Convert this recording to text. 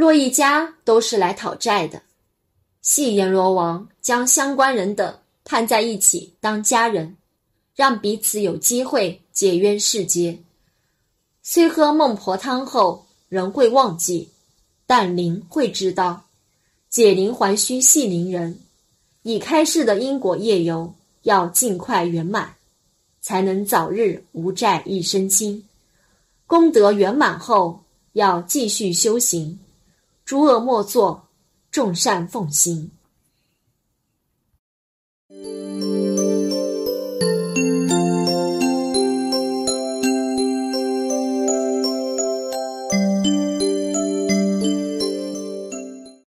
若一家都是来讨债的。系阎罗王将相关人等判在一起当家人，让彼此有机会解冤释结。虽喝孟婆汤后仍会忘记，但灵会知道。解铃还须系铃人，已开示的因果业由要尽快圆满，才能早日无债一身轻。功德圆满后，要继续修行，诸恶莫作，众善奉行。